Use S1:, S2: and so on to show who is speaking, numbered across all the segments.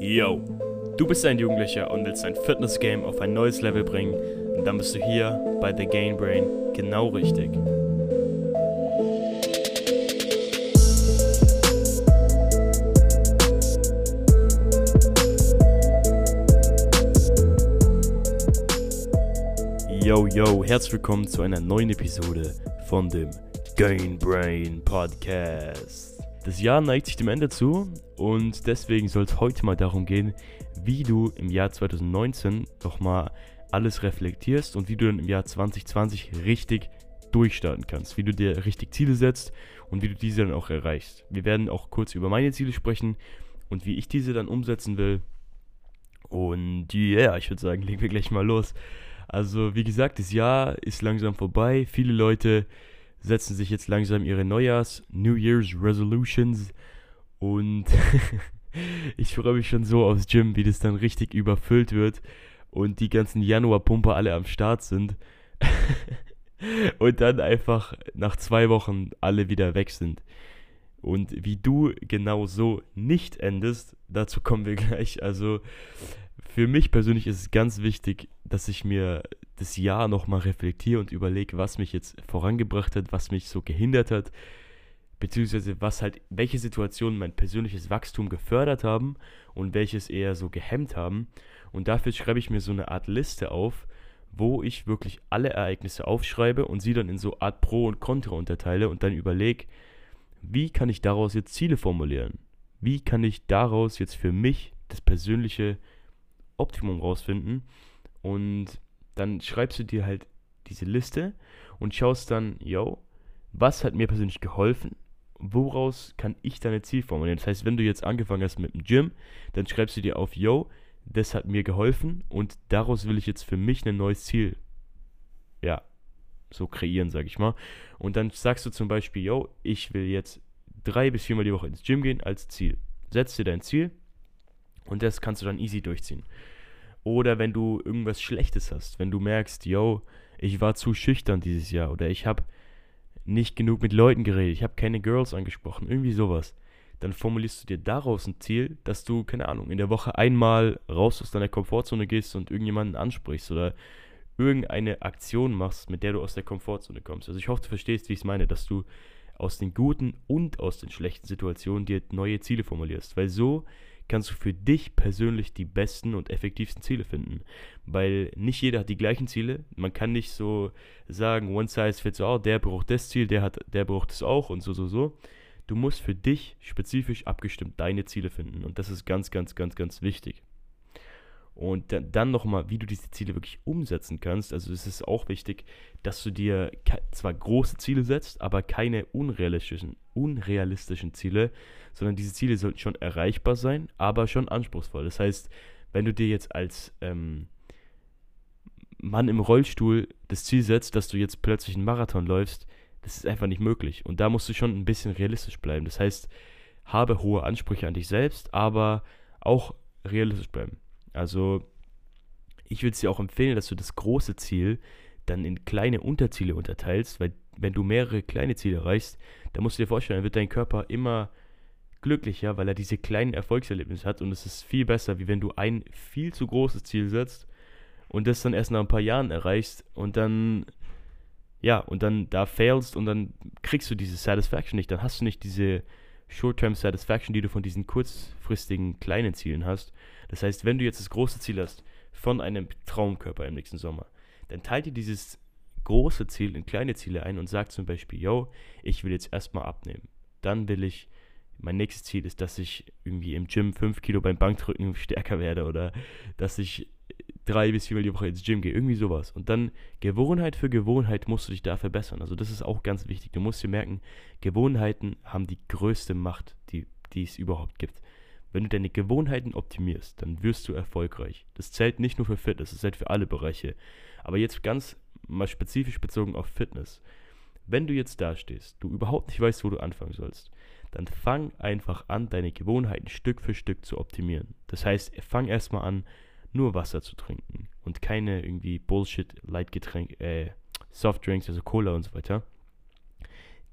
S1: Yo, du bist ein Jugendlicher und willst dein Fitness-Game auf ein neues Level bringen, und dann bist du hier bei The Gain Brain genau richtig. Yo, yo, herzlich willkommen zu einer neuen Episode von dem Gain Brain Podcast. Das Jahr neigt sich dem Ende zu und deswegen soll es heute mal darum gehen, wie du im Jahr 2019 nochmal alles reflektierst und wie du dann im Jahr 2020 richtig durchstarten kannst, wie du dir richtig Ziele setzt und wie du diese dann auch erreichst. Wir werden auch kurz über meine Ziele sprechen und wie ich diese dann umsetzen will. Und ja, yeah, ich würde sagen, legen wir gleich mal los. Also, wie gesagt, das Jahr ist langsam vorbei. Viele Leute setzen sich jetzt langsam ihre Neujahrs, New Year's Resolutions und ich freue mich schon so aufs Gym, wie das dann richtig überfüllt wird und die ganzen Januar-Pumper alle am Start sind und dann einfach nach zwei Wochen alle wieder weg sind. Und wie du genau so nicht endest, dazu kommen wir gleich. Also für mich persönlich ist es ganz wichtig, dass ich mir das Jahr nochmal reflektiere und überlege, was mich jetzt vorangebracht hat, was mich so gehindert hat, beziehungsweise was halt, welche Situationen mein persönliches Wachstum gefördert haben und welches eher so gehemmt haben. Und dafür schreibe ich mir so eine Art Liste auf, wo ich wirklich alle Ereignisse aufschreibe und sie dann in so Art Pro und Contra unterteile und dann überlege, wie kann ich daraus jetzt Ziele formulieren? Wie kann ich daraus jetzt für mich das persönliche Optimum rausfinden? Und dann schreibst du dir halt diese Liste und schaust dann, yo, was hat mir persönlich geholfen? Woraus kann ich deine Ziel formulieren? Das heißt, wenn du jetzt angefangen hast mit dem Gym, dann schreibst du dir auf, yo, das hat mir geholfen und daraus will ich jetzt für mich ein neues Ziel, ja, so kreieren, sag ich mal. Und dann sagst du zum Beispiel, yo, ich will jetzt drei bis viermal die Woche ins Gym gehen als Ziel. Setz dir dein Ziel und das kannst du dann easy durchziehen. Oder wenn du irgendwas Schlechtes hast, wenn du merkst, yo, ich war zu schüchtern dieses Jahr oder ich habe nicht genug mit Leuten geredet, ich habe keine Girls angesprochen, irgendwie sowas. Dann formulierst du dir daraus ein Ziel, dass du, keine Ahnung, in der Woche einmal raus aus deiner Komfortzone gehst und irgendjemanden ansprichst oder irgendeine Aktion machst, mit der du aus der Komfortzone kommst. Also ich hoffe, du verstehst, wie ich es meine, dass du aus den guten und aus den schlechten Situationen dir neue Ziele formulierst. Weil so kannst du für dich persönlich die besten und effektivsten Ziele finden. Weil nicht jeder hat die gleichen Ziele. Man kann nicht so sagen, one size fits all, der braucht das Ziel, der, hat, der braucht es auch und so, so, so. Du musst für dich spezifisch abgestimmt deine Ziele finden. Und das ist ganz, ganz, ganz, ganz wichtig. Und dann nochmal, wie du diese Ziele wirklich umsetzen kannst. Also es ist auch wichtig, dass du dir zwar große Ziele setzt, aber keine unrealistischen, unrealistischen Ziele, sondern diese Ziele sollten schon erreichbar sein, aber schon anspruchsvoll. Das heißt, wenn du dir jetzt als ähm, Mann im Rollstuhl das Ziel setzt, dass du jetzt plötzlich einen Marathon läufst, das ist einfach nicht möglich. Und da musst du schon ein bisschen realistisch bleiben. Das heißt, habe hohe Ansprüche an dich selbst, aber auch realistisch bleiben. Also ich würde es dir auch empfehlen, dass du das große Ziel dann in kleine Unterziele unterteilst, weil wenn du mehrere kleine Ziele erreichst, dann musst du dir vorstellen, dann wird dein Körper immer glücklicher, weil er diese kleinen Erfolgserlebnisse hat und es ist viel besser, wie wenn du ein viel zu großes Ziel setzt und das dann erst nach ein paar Jahren erreichst und dann ja, und dann da failst und dann kriegst du diese Satisfaction nicht, dann hast du nicht diese Short-Term Satisfaction, die du von diesen kurzfristigen kleinen Zielen hast. Das heißt, wenn du jetzt das große Ziel hast von einem Traumkörper im nächsten Sommer, dann teilt dir dieses große Ziel in kleine Ziele ein und sag zum Beispiel, yo, ich will jetzt erstmal abnehmen. Dann will ich, mein nächstes Ziel ist, dass ich irgendwie im Gym 5 Kilo beim Bankdrücken stärker werde oder dass ich drei bis viermal die Woche ins Gym gehe, irgendwie sowas. Und dann Gewohnheit für Gewohnheit musst du dich da verbessern. Also das ist auch ganz wichtig. Du musst dir merken, Gewohnheiten haben die größte Macht, die, die es überhaupt gibt. Wenn du deine Gewohnheiten optimierst, dann wirst du erfolgreich. Das zählt nicht nur für Fitness, das zählt für alle Bereiche. Aber jetzt ganz mal spezifisch bezogen auf Fitness. Wenn du jetzt da stehst, du überhaupt nicht weißt, wo du anfangen sollst, dann fang einfach an, deine Gewohnheiten Stück für Stück zu optimieren. Das heißt, fang erstmal an, nur Wasser zu trinken und keine irgendwie Bullshit Lightgetränk, äh, Softdrinks, also Cola und so weiter.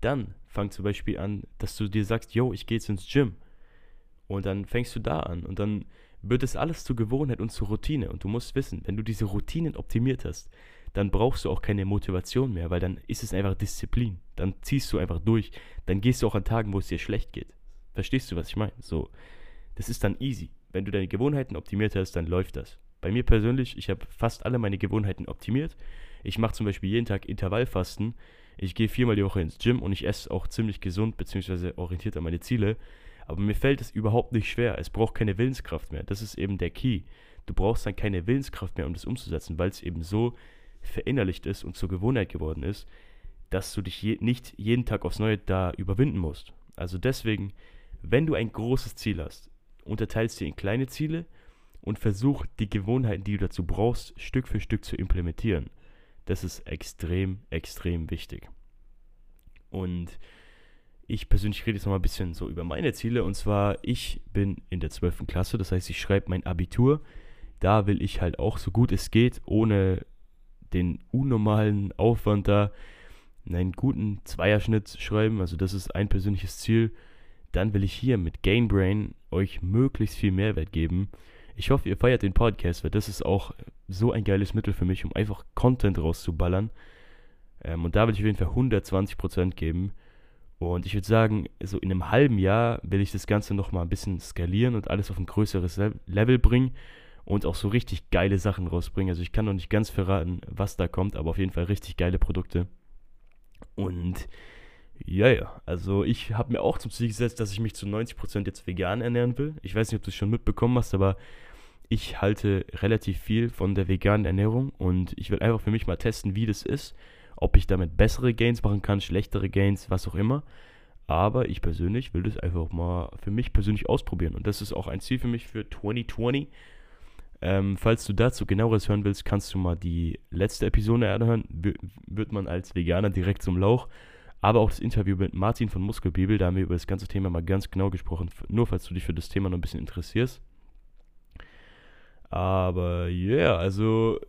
S1: Dann fang zum Beispiel an, dass du dir sagst, yo, ich gehe jetzt ins Gym. Und dann fängst du da an. Und dann wird es alles zur Gewohnheit und zur Routine. Und du musst wissen, wenn du diese Routinen optimiert hast, dann brauchst du auch keine Motivation mehr, weil dann ist es einfach Disziplin. Dann ziehst du einfach durch. Dann gehst du auch an Tagen, wo es dir schlecht geht. Verstehst du, was ich meine? So, das ist dann easy. Wenn du deine Gewohnheiten optimiert hast, dann läuft das. Bei mir persönlich, ich habe fast alle meine Gewohnheiten optimiert. Ich mache zum Beispiel jeden Tag Intervallfasten. Ich gehe viermal die Woche ins Gym und ich esse auch ziemlich gesund bzw. orientiert an meine Ziele. Aber mir fällt es überhaupt nicht schwer. Es braucht keine Willenskraft mehr. Das ist eben der Key. Du brauchst dann keine Willenskraft mehr, um das umzusetzen, weil es eben so verinnerlicht ist und zur Gewohnheit geworden ist, dass du dich je, nicht jeden Tag aufs Neue da überwinden musst. Also deswegen, wenn du ein großes Ziel hast, unterteilst dir in kleine Ziele und versuch die Gewohnheiten, die du dazu brauchst, Stück für Stück zu implementieren. Das ist extrem, extrem wichtig. Und ich persönlich rede jetzt noch mal ein bisschen so über meine Ziele. Und zwar, ich bin in der 12. Klasse, das heißt, ich schreibe mein Abitur. Da will ich halt auch so gut es geht, ohne den unnormalen Aufwand da einen guten Zweierschnitt schreiben. Also das ist ein persönliches Ziel. Dann will ich hier mit Gainbrain euch möglichst viel Mehrwert geben. Ich hoffe, ihr feiert den Podcast, weil das ist auch so ein geiles Mittel für mich, um einfach Content rauszuballern. Ähm, und da will ich auf jeden Fall 120% geben. Und ich würde sagen, so in einem halben Jahr will ich das Ganze nochmal ein bisschen skalieren und alles auf ein größeres Level bringen und auch so richtig geile Sachen rausbringen. Also ich kann noch nicht ganz verraten, was da kommt, aber auf jeden Fall richtig geile Produkte. Und ja, ja, also ich habe mir auch zum Ziel gesetzt, dass ich mich zu 90% jetzt vegan ernähren will. Ich weiß nicht, ob du es schon mitbekommen hast, aber ich halte relativ viel von der veganen Ernährung und ich will einfach für mich mal testen, wie das ist, ob ich damit bessere Gains machen kann, schlechtere Gains, was auch immer. Aber ich persönlich will das einfach mal für mich persönlich ausprobieren und das ist auch ein Ziel für mich für 2020 ähm, falls du dazu genaueres hören willst, kannst du mal die letzte Episode anhören. Wird man als Veganer direkt zum Lauch. Aber auch das Interview mit Martin von Muskelbibel, da haben wir über das ganze Thema mal ganz genau gesprochen. Nur falls du dich für das Thema noch ein bisschen interessierst. Aber ja, yeah, also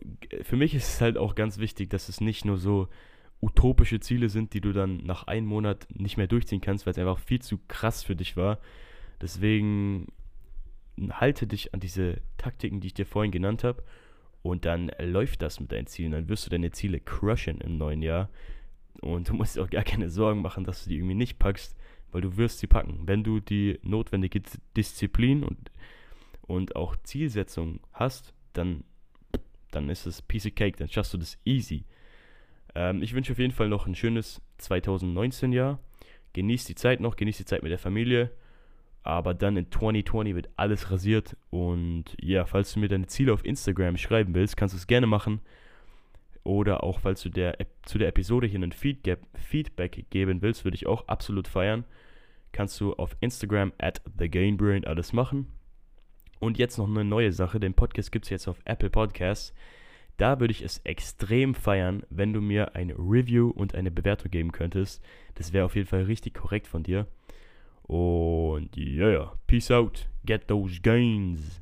S1: für mich ist es halt auch ganz wichtig, dass es nicht nur so utopische Ziele sind, die du dann nach einem Monat nicht mehr durchziehen kannst, weil es einfach viel zu krass für dich war. Deswegen halte dich an diese Taktiken, die ich dir vorhin genannt habe. Und dann läuft das mit deinen Zielen. Dann wirst du deine Ziele crushen im neuen Jahr. Und du musst dir auch gar keine Sorgen machen, dass du die irgendwie nicht packst, weil du wirst sie packen. Wenn du die notwendige Disziplin und, und auch Zielsetzung hast, dann, dann ist es Piece of Cake, dann schaffst du das easy. Ähm, ich wünsche auf jeden Fall noch ein schönes 2019-Jahr. Genieß die Zeit noch, genieß die Zeit mit der Familie. Aber dann in 2020 wird alles rasiert. Und ja, falls du mir deine Ziele auf Instagram schreiben willst, kannst du es gerne machen. Oder auch falls du der, zu der Episode hier einen Feedback geben willst, würde ich auch absolut feiern. Kannst du auf Instagram at TheGainBrain alles machen. Und jetzt noch eine neue Sache. Den Podcast gibt es jetzt auf Apple Podcasts. Da würde ich es extrem feiern, wenn du mir ein Review und eine Bewertung geben könntest. Das wäre auf jeden Fall richtig korrekt von dir. Und ja, yeah, peace out. Get those gains.